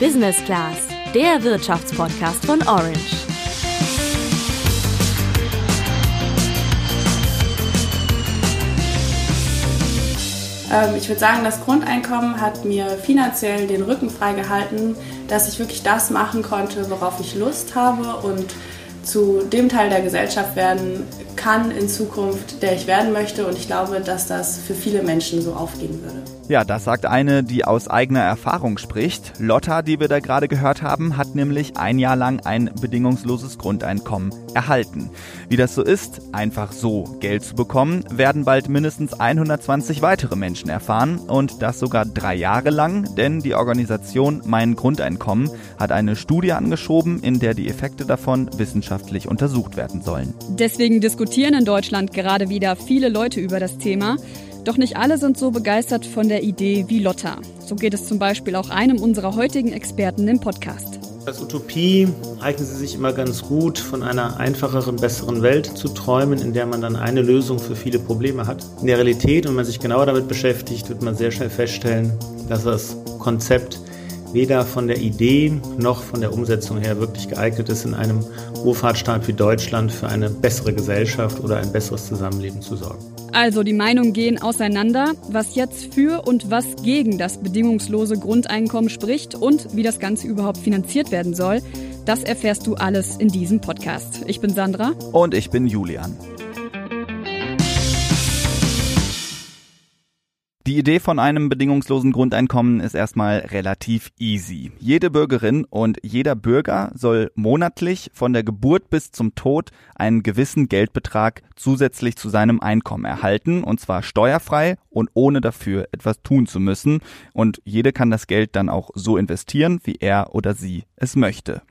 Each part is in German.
Business Class, der Wirtschaftspodcast von Orange. Ähm, ich würde sagen, das Grundeinkommen hat mir finanziell den Rücken freigehalten, dass ich wirklich das machen konnte, worauf ich Lust habe und zu dem Teil der Gesellschaft werden kann in Zukunft, der ich werden möchte. Und ich glaube, dass das für viele Menschen so aufgehen würde. Ja, das sagt eine, die aus eigener Erfahrung spricht. Lotta, die wir da gerade gehört haben, hat nämlich ein Jahr lang ein bedingungsloses Grundeinkommen erhalten. Wie das so ist, einfach so Geld zu bekommen, werden bald mindestens 120 weitere Menschen erfahren und das sogar drei Jahre lang, denn die Organisation Mein Grundeinkommen hat eine Studie angeschoben, in der die Effekte davon wissenschaftlich untersucht werden sollen. Deswegen diskutieren in Deutschland gerade wieder viele Leute über das Thema. Doch nicht alle sind so begeistert von der Idee wie Lotta. So geht es zum Beispiel auch einem unserer heutigen Experten im Podcast. Als Utopie eignet sie sich immer ganz gut, von einer einfacheren, besseren Welt zu träumen, in der man dann eine Lösung für viele Probleme hat. In der Realität, wenn man sich genauer damit beschäftigt, wird man sehr schnell feststellen, dass das Konzept weder von der Idee noch von der Umsetzung her wirklich geeignet ist, in einem Wohlfahrtsstaat wie Deutschland für eine bessere Gesellschaft oder ein besseres Zusammenleben zu sorgen. Also die Meinungen gehen auseinander, was jetzt für und was gegen das bedingungslose Grundeinkommen spricht und wie das Ganze überhaupt finanziert werden soll. Das erfährst du alles in diesem Podcast. Ich bin Sandra. Und ich bin Julian. Die Idee von einem bedingungslosen Grundeinkommen ist erstmal relativ easy. Jede Bürgerin und jeder Bürger soll monatlich von der Geburt bis zum Tod einen gewissen Geldbetrag zusätzlich zu seinem Einkommen erhalten, und zwar steuerfrei und ohne dafür etwas tun zu müssen. Und jede kann das Geld dann auch so investieren, wie er oder sie es möchte.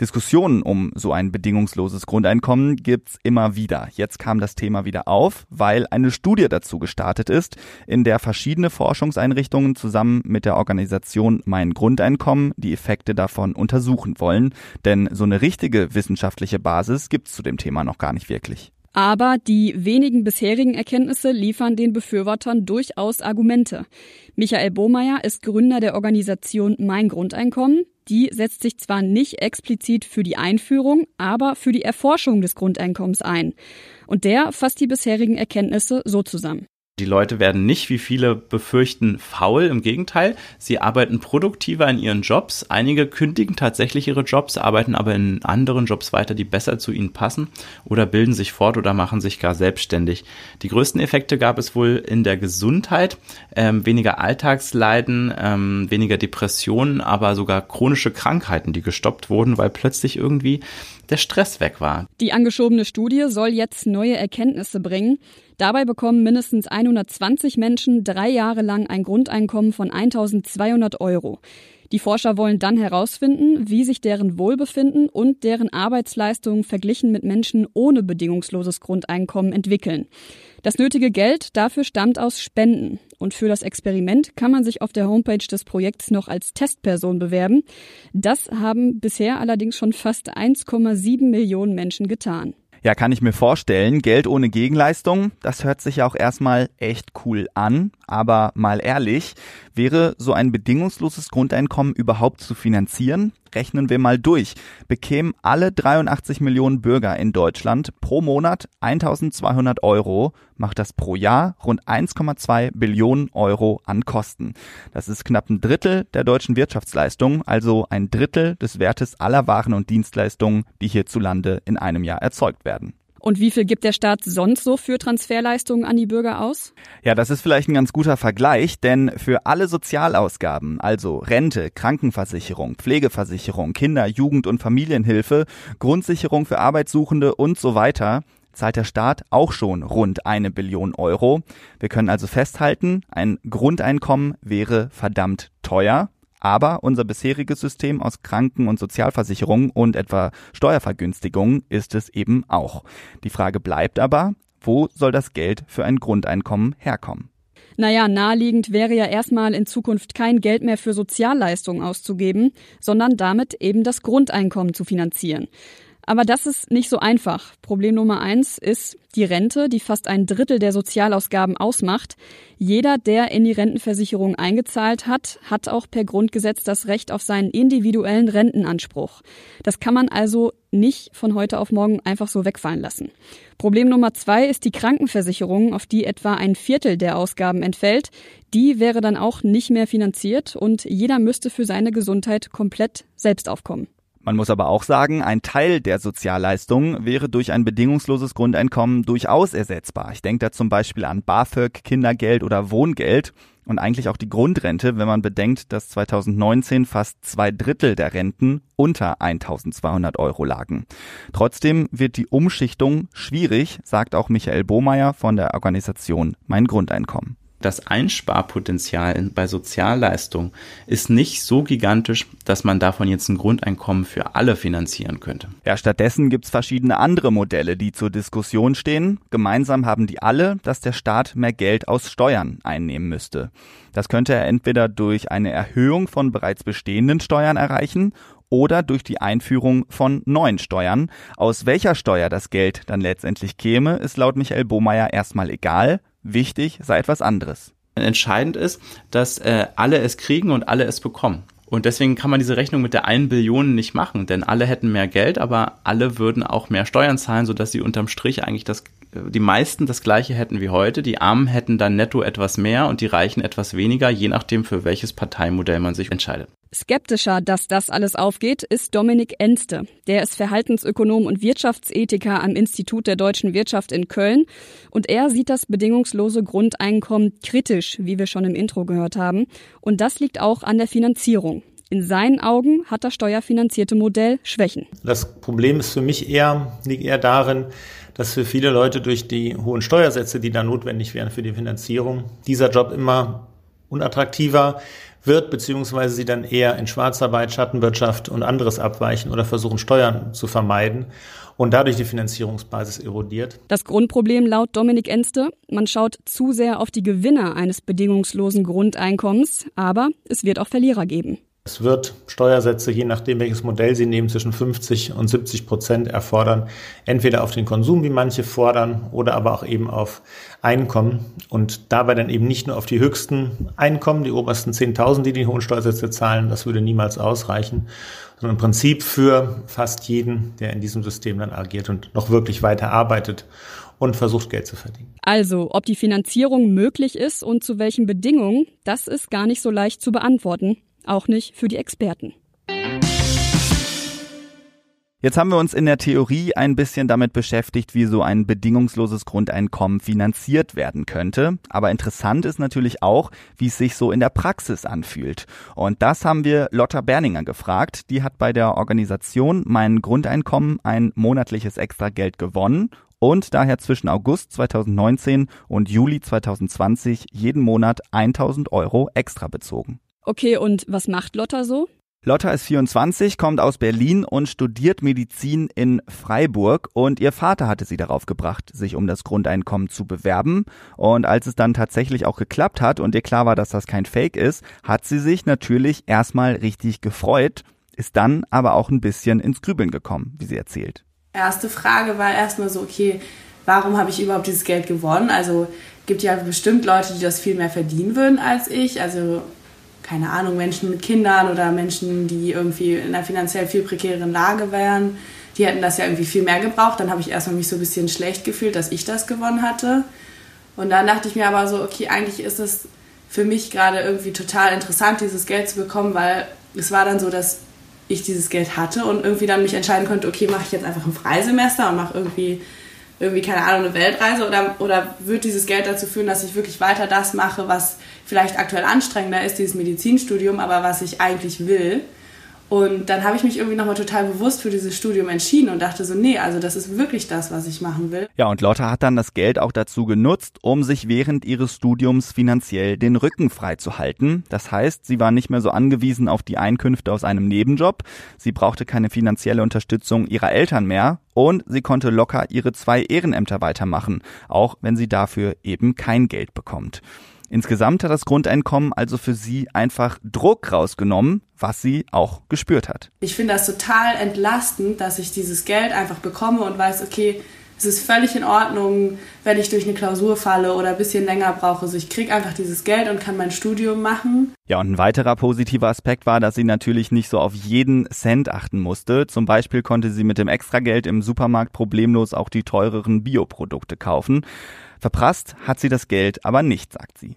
Diskussionen um so ein bedingungsloses Grundeinkommen gibt's immer wieder. Jetzt kam das Thema wieder auf, weil eine Studie dazu gestartet ist, in der verschiedene Forschungseinrichtungen zusammen mit der Organisation Mein Grundeinkommen die Effekte davon untersuchen wollen. Denn so eine richtige wissenschaftliche Basis gibt's zu dem Thema noch gar nicht wirklich. Aber die wenigen bisherigen Erkenntnisse liefern den Befürwortern durchaus Argumente. Michael Bohmeier ist Gründer der Organisation Mein Grundeinkommen. Die setzt sich zwar nicht explizit für die Einführung, aber für die Erforschung des Grundeinkommens ein. Und der fasst die bisherigen Erkenntnisse so zusammen. Die Leute werden nicht, wie viele befürchten, faul. Im Gegenteil, sie arbeiten produktiver in ihren Jobs. Einige kündigen tatsächlich ihre Jobs, arbeiten aber in anderen Jobs weiter, die besser zu ihnen passen oder bilden sich fort oder machen sich gar selbstständig. Die größten Effekte gab es wohl in der Gesundheit. Ähm, weniger Alltagsleiden, ähm, weniger Depressionen, aber sogar chronische Krankheiten, die gestoppt wurden, weil plötzlich irgendwie der Stress weg war. Die angeschobene Studie soll jetzt neue Erkenntnisse bringen. Dabei bekommen mindestens 120 Menschen drei Jahre lang ein Grundeinkommen von 1200 Euro. Die Forscher wollen dann herausfinden, wie sich deren Wohlbefinden und deren Arbeitsleistungen verglichen mit Menschen ohne bedingungsloses Grundeinkommen entwickeln. Das nötige Geld dafür stammt aus Spenden. Und für das Experiment kann man sich auf der Homepage des Projekts noch als Testperson bewerben. Das haben bisher allerdings schon fast 1,7 Millionen Menschen getan. Ja, kann ich mir vorstellen. Geld ohne Gegenleistung, das hört sich ja auch erstmal echt cool an. Aber mal ehrlich, wäre so ein bedingungsloses Grundeinkommen überhaupt zu finanzieren? Rechnen wir mal durch. Bekämen alle 83 Millionen Bürger in Deutschland pro Monat 1200 Euro, macht das pro Jahr rund 1,2 Billionen Euro an Kosten. Das ist knapp ein Drittel der deutschen Wirtschaftsleistung, also ein Drittel des Wertes aller Waren und Dienstleistungen, die hierzulande in einem Jahr erzeugt werden. Und wie viel gibt der Staat sonst so für Transferleistungen an die Bürger aus? Ja, das ist vielleicht ein ganz guter Vergleich, denn für alle Sozialausgaben, also Rente, Krankenversicherung, Pflegeversicherung, Kinder-, Jugend- und Familienhilfe, Grundsicherung für Arbeitssuchende und so weiter, zahlt der Staat auch schon rund eine Billion Euro. Wir können also festhalten, ein Grundeinkommen wäre verdammt teuer. Aber unser bisheriges System aus Kranken- und Sozialversicherung und etwa Steuervergünstigungen ist es eben auch. Die Frage bleibt aber, wo soll das Geld für ein Grundeinkommen herkommen? Naja, naheliegend wäre ja erstmal in Zukunft kein Geld mehr für Sozialleistungen auszugeben, sondern damit eben das Grundeinkommen zu finanzieren. Aber das ist nicht so einfach. Problem Nummer eins ist die Rente, die fast ein Drittel der Sozialausgaben ausmacht. Jeder, der in die Rentenversicherung eingezahlt hat, hat auch per Grundgesetz das Recht auf seinen individuellen Rentenanspruch. Das kann man also nicht von heute auf morgen einfach so wegfallen lassen. Problem Nummer zwei ist die Krankenversicherung, auf die etwa ein Viertel der Ausgaben entfällt. Die wäre dann auch nicht mehr finanziert und jeder müsste für seine Gesundheit komplett selbst aufkommen. Man muss aber auch sagen, ein Teil der Sozialleistungen wäre durch ein bedingungsloses Grundeinkommen durchaus ersetzbar. Ich denke da zum Beispiel an BAföG, Kindergeld oder Wohngeld und eigentlich auch die Grundrente, wenn man bedenkt, dass 2019 fast zwei Drittel der Renten unter 1200 Euro lagen. Trotzdem wird die Umschichtung schwierig, sagt auch Michael Bohmeier von der Organisation Mein Grundeinkommen das Einsparpotenzial bei Sozialleistungen ist nicht so gigantisch, dass man davon jetzt ein Grundeinkommen für alle finanzieren könnte. Ja, stattdessen gibt's verschiedene andere Modelle, die zur Diskussion stehen. Gemeinsam haben die alle, dass der Staat mehr Geld aus Steuern einnehmen müsste. Das könnte er entweder durch eine Erhöhung von bereits bestehenden Steuern erreichen oder durch die Einführung von neuen Steuern. Aus welcher Steuer das Geld dann letztendlich käme, ist laut Michael Bohmeier erstmal egal. Wichtig sei etwas anderes. Entscheidend ist, dass äh, alle es kriegen und alle es bekommen. Und deswegen kann man diese Rechnung mit der 1 Billion nicht machen, denn alle hätten mehr Geld, aber alle würden auch mehr Steuern zahlen, sodass sie unterm Strich eigentlich das, die meisten das gleiche hätten wie heute. Die Armen hätten dann netto etwas mehr und die Reichen etwas weniger, je nachdem, für welches Parteimodell man sich entscheidet. Skeptischer, dass das alles aufgeht, ist Dominik Enste. Der ist Verhaltensökonom und Wirtschaftsethiker am Institut der deutschen Wirtschaft in Köln. Und er sieht das bedingungslose Grundeinkommen kritisch, wie wir schon im Intro gehört haben. Und das liegt auch an der Finanzierung. In seinen Augen hat das steuerfinanzierte Modell Schwächen. Das Problem ist für mich eher, liegt eher darin, dass für viele Leute durch die hohen Steuersätze, die da notwendig wären für die Finanzierung, dieser Job immer unattraktiver wird, beziehungsweise sie dann eher in Schwarzarbeit, Schattenwirtschaft und anderes abweichen oder versuchen, Steuern zu vermeiden und dadurch die Finanzierungsbasis erodiert. Das Grundproblem laut Dominik Enste, man schaut zu sehr auf die Gewinner eines bedingungslosen Grundeinkommens, aber es wird auch Verlierer geben. Es wird Steuersätze, je nachdem welches Modell Sie nehmen, zwischen 50 und 70 Prozent erfordern. Entweder auf den Konsum, wie manche fordern, oder aber auch eben auf Einkommen. Und dabei dann eben nicht nur auf die höchsten Einkommen, die obersten 10.000, die die hohen Steuersätze zahlen, das würde niemals ausreichen, sondern im Prinzip für fast jeden, der in diesem System dann agiert und noch wirklich weiter arbeitet und versucht Geld zu verdienen. Also, ob die Finanzierung möglich ist und zu welchen Bedingungen, das ist gar nicht so leicht zu beantworten auch nicht für die Experten. Jetzt haben wir uns in der Theorie ein bisschen damit beschäftigt, wie so ein bedingungsloses Grundeinkommen finanziert werden könnte. Aber interessant ist natürlich auch, wie es sich so in der Praxis anfühlt. Und das haben wir Lotta Berninger gefragt. Die hat bei der Organisation Mein Grundeinkommen ein monatliches Extrageld gewonnen und daher zwischen August 2019 und Juli 2020 jeden Monat 1000 Euro extra bezogen. Okay, und was macht Lotta so? Lotta ist 24, kommt aus Berlin und studiert Medizin in Freiburg und ihr Vater hatte sie darauf gebracht, sich um das Grundeinkommen zu bewerben. Und als es dann tatsächlich auch geklappt hat und ihr klar war, dass das kein Fake ist, hat sie sich natürlich erstmal richtig gefreut, ist dann aber auch ein bisschen ins Grübeln gekommen, wie sie erzählt. Erste Frage war erstmal so, okay, warum habe ich überhaupt dieses Geld gewonnen? Also gibt ja bestimmt Leute, die das viel mehr verdienen würden als ich. Also keine Ahnung, Menschen mit Kindern oder Menschen, die irgendwie in einer finanziell viel prekäreren Lage wären, die hätten das ja irgendwie viel mehr gebraucht. Dann habe ich erstmal mich so ein bisschen schlecht gefühlt, dass ich das gewonnen hatte. Und dann dachte ich mir aber so, okay, eigentlich ist es für mich gerade irgendwie total interessant, dieses Geld zu bekommen, weil es war dann so, dass ich dieses Geld hatte und irgendwie dann mich entscheiden konnte, okay, mache ich jetzt einfach ein Freisemester und mache irgendwie irgendwie, keine Ahnung, eine Weltreise oder, oder wird dieses Geld dazu führen, dass ich wirklich weiter das mache, was vielleicht aktuell anstrengender ist, dieses Medizinstudium, aber was ich eigentlich will. Und dann habe ich mich irgendwie nochmal total bewusst für dieses Studium entschieden und dachte so, nee, also das ist wirklich das, was ich machen will. Ja, und Lotta hat dann das Geld auch dazu genutzt, um sich während ihres Studiums finanziell den Rücken frei zu halten. Das heißt, sie war nicht mehr so angewiesen auf die Einkünfte aus einem Nebenjob. Sie brauchte keine finanzielle Unterstützung ihrer Eltern mehr und sie konnte locker ihre zwei Ehrenämter weitermachen, auch wenn sie dafür eben kein Geld bekommt. Insgesamt hat das Grundeinkommen also für sie einfach Druck rausgenommen, was sie auch gespürt hat. Ich finde das total entlastend, dass ich dieses Geld einfach bekomme und weiß, okay, es ist völlig in Ordnung, wenn ich durch eine Klausur falle oder ein bisschen länger brauche. Also ich kriege einfach dieses Geld und kann mein Studium machen. Ja, und ein weiterer positiver Aspekt war, dass sie natürlich nicht so auf jeden Cent achten musste. Zum Beispiel konnte sie mit dem Extrageld im Supermarkt problemlos auch die teureren Bioprodukte kaufen. Verprasst hat sie das Geld aber nicht, sagt sie.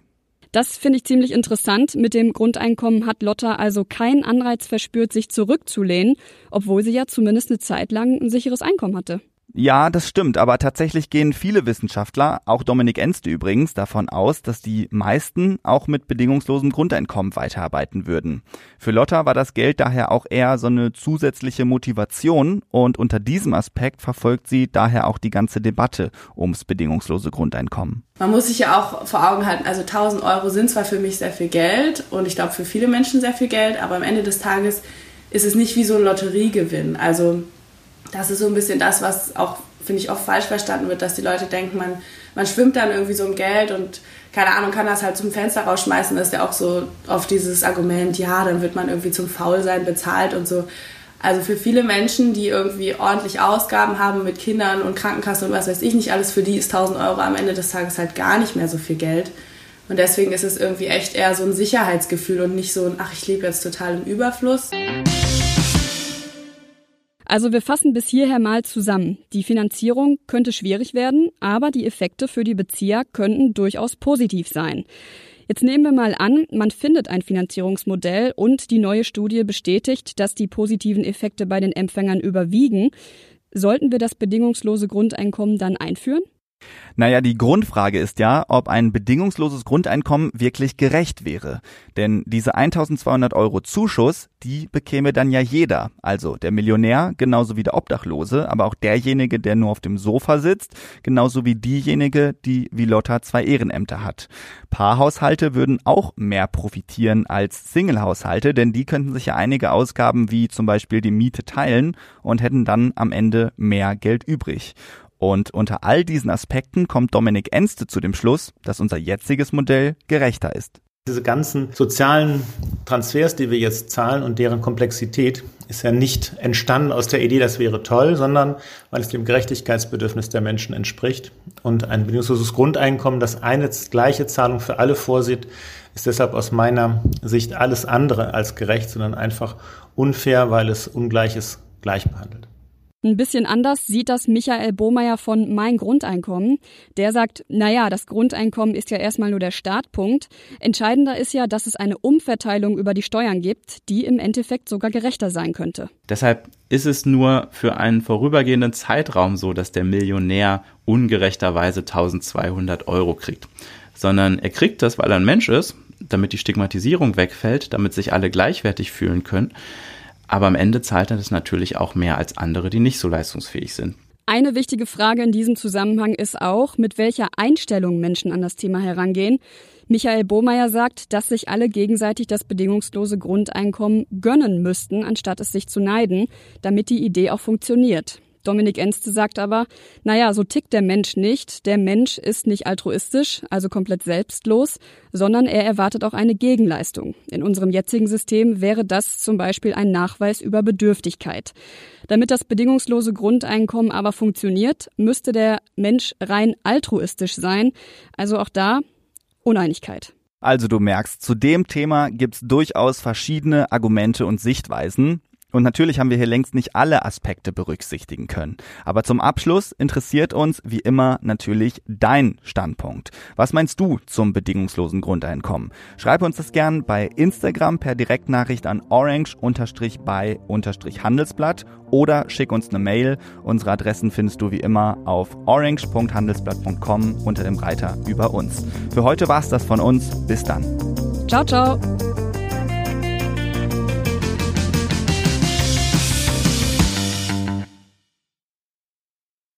Das finde ich ziemlich interessant. Mit dem Grundeinkommen hat Lotta also keinen Anreiz verspürt, sich zurückzulehnen, obwohl sie ja zumindest eine Zeit lang ein sicheres Einkommen hatte. Ja, das stimmt, aber tatsächlich gehen viele Wissenschaftler, auch Dominik Enste übrigens, davon aus, dass die meisten auch mit bedingungslosem Grundeinkommen weiterarbeiten würden. Für Lotta war das Geld daher auch eher so eine zusätzliche Motivation und unter diesem Aspekt verfolgt sie daher auch die ganze Debatte ums bedingungslose Grundeinkommen. Man muss sich ja auch vor Augen halten, also 1000 Euro sind zwar für mich sehr viel Geld und ich glaube für viele Menschen sehr viel Geld, aber am Ende des Tages ist es nicht wie so ein Lotteriegewinn. Also das ist so ein bisschen das, was auch, finde ich, oft falsch verstanden wird, dass die Leute denken, man, man schwimmt dann irgendwie so im Geld und keine Ahnung, kann das halt zum Fenster rausschmeißen. Das ist ja auch so oft dieses Argument, ja, dann wird man irgendwie zum Faulsein bezahlt und so. Also für viele Menschen, die irgendwie ordentlich Ausgaben haben mit Kindern und Krankenkasse und was weiß ich nicht alles, für die ist 1000 Euro am Ende des Tages halt gar nicht mehr so viel Geld. Und deswegen ist es irgendwie echt eher so ein Sicherheitsgefühl und nicht so ein, ach, ich lebe jetzt total im Überfluss. Also wir fassen bis hierher mal zusammen. Die Finanzierung könnte schwierig werden, aber die Effekte für die Bezieher könnten durchaus positiv sein. Jetzt nehmen wir mal an, man findet ein Finanzierungsmodell und die neue Studie bestätigt, dass die positiven Effekte bei den Empfängern überwiegen. Sollten wir das bedingungslose Grundeinkommen dann einführen? Naja, die Grundfrage ist ja, ob ein bedingungsloses Grundeinkommen wirklich gerecht wäre. Denn diese 1200 Euro Zuschuss, die bekäme dann ja jeder. Also der Millionär, genauso wie der Obdachlose, aber auch derjenige, der nur auf dem Sofa sitzt, genauso wie diejenige, die wie Lotta zwei Ehrenämter hat. Paarhaushalte würden auch mehr profitieren als Singlehaushalte, denn die könnten sich ja einige Ausgaben wie zum Beispiel die Miete teilen und hätten dann am Ende mehr Geld übrig. Und unter all diesen Aspekten kommt Dominik Enste zu dem Schluss, dass unser jetziges Modell gerechter ist. Diese ganzen sozialen Transfers, die wir jetzt zahlen und deren Komplexität ist ja nicht entstanden aus der Idee, das wäre toll, sondern weil es dem Gerechtigkeitsbedürfnis der Menschen entspricht. Und ein bedingungsloses Grundeinkommen, das eine gleiche Zahlung für alle vorsieht, ist deshalb aus meiner Sicht alles andere als gerecht, sondern einfach unfair, weil es Ungleiches gleich behandelt. Ein bisschen anders sieht das Michael Bohmeier von Mein Grundeinkommen. Der sagt, naja, das Grundeinkommen ist ja erstmal nur der Startpunkt. Entscheidender ist ja, dass es eine Umverteilung über die Steuern gibt, die im Endeffekt sogar gerechter sein könnte. Deshalb ist es nur für einen vorübergehenden Zeitraum so, dass der Millionär ungerechterweise 1200 Euro kriegt. Sondern er kriegt das, weil er ein Mensch ist, damit die Stigmatisierung wegfällt, damit sich alle gleichwertig fühlen können. Aber am Ende zahlt er das natürlich auch mehr als andere, die nicht so leistungsfähig sind. Eine wichtige Frage in diesem Zusammenhang ist auch, mit welcher Einstellung Menschen an das Thema herangehen. Michael Bohmeier sagt, dass sich alle gegenseitig das bedingungslose Grundeinkommen gönnen müssten, anstatt es sich zu neiden, damit die Idee auch funktioniert. Dominik Enste sagt aber, naja, so tickt der Mensch nicht. Der Mensch ist nicht altruistisch, also komplett selbstlos, sondern er erwartet auch eine Gegenleistung. In unserem jetzigen System wäre das zum Beispiel ein Nachweis über Bedürftigkeit. Damit das bedingungslose Grundeinkommen aber funktioniert, müsste der Mensch rein altruistisch sein. Also auch da Uneinigkeit. Also du merkst, zu dem Thema gibt's durchaus verschiedene Argumente und Sichtweisen. Und natürlich haben wir hier längst nicht alle Aspekte berücksichtigen können. Aber zum Abschluss interessiert uns wie immer natürlich dein Standpunkt. Was meinst du zum bedingungslosen Grundeinkommen? Schreib uns das gern bei Instagram per Direktnachricht an orange-by-handelsblatt oder schick uns eine Mail. Unsere Adressen findest du wie immer auf orange.handelsblatt.com unter dem Reiter über uns. Für heute war's das von uns. Bis dann. Ciao, ciao.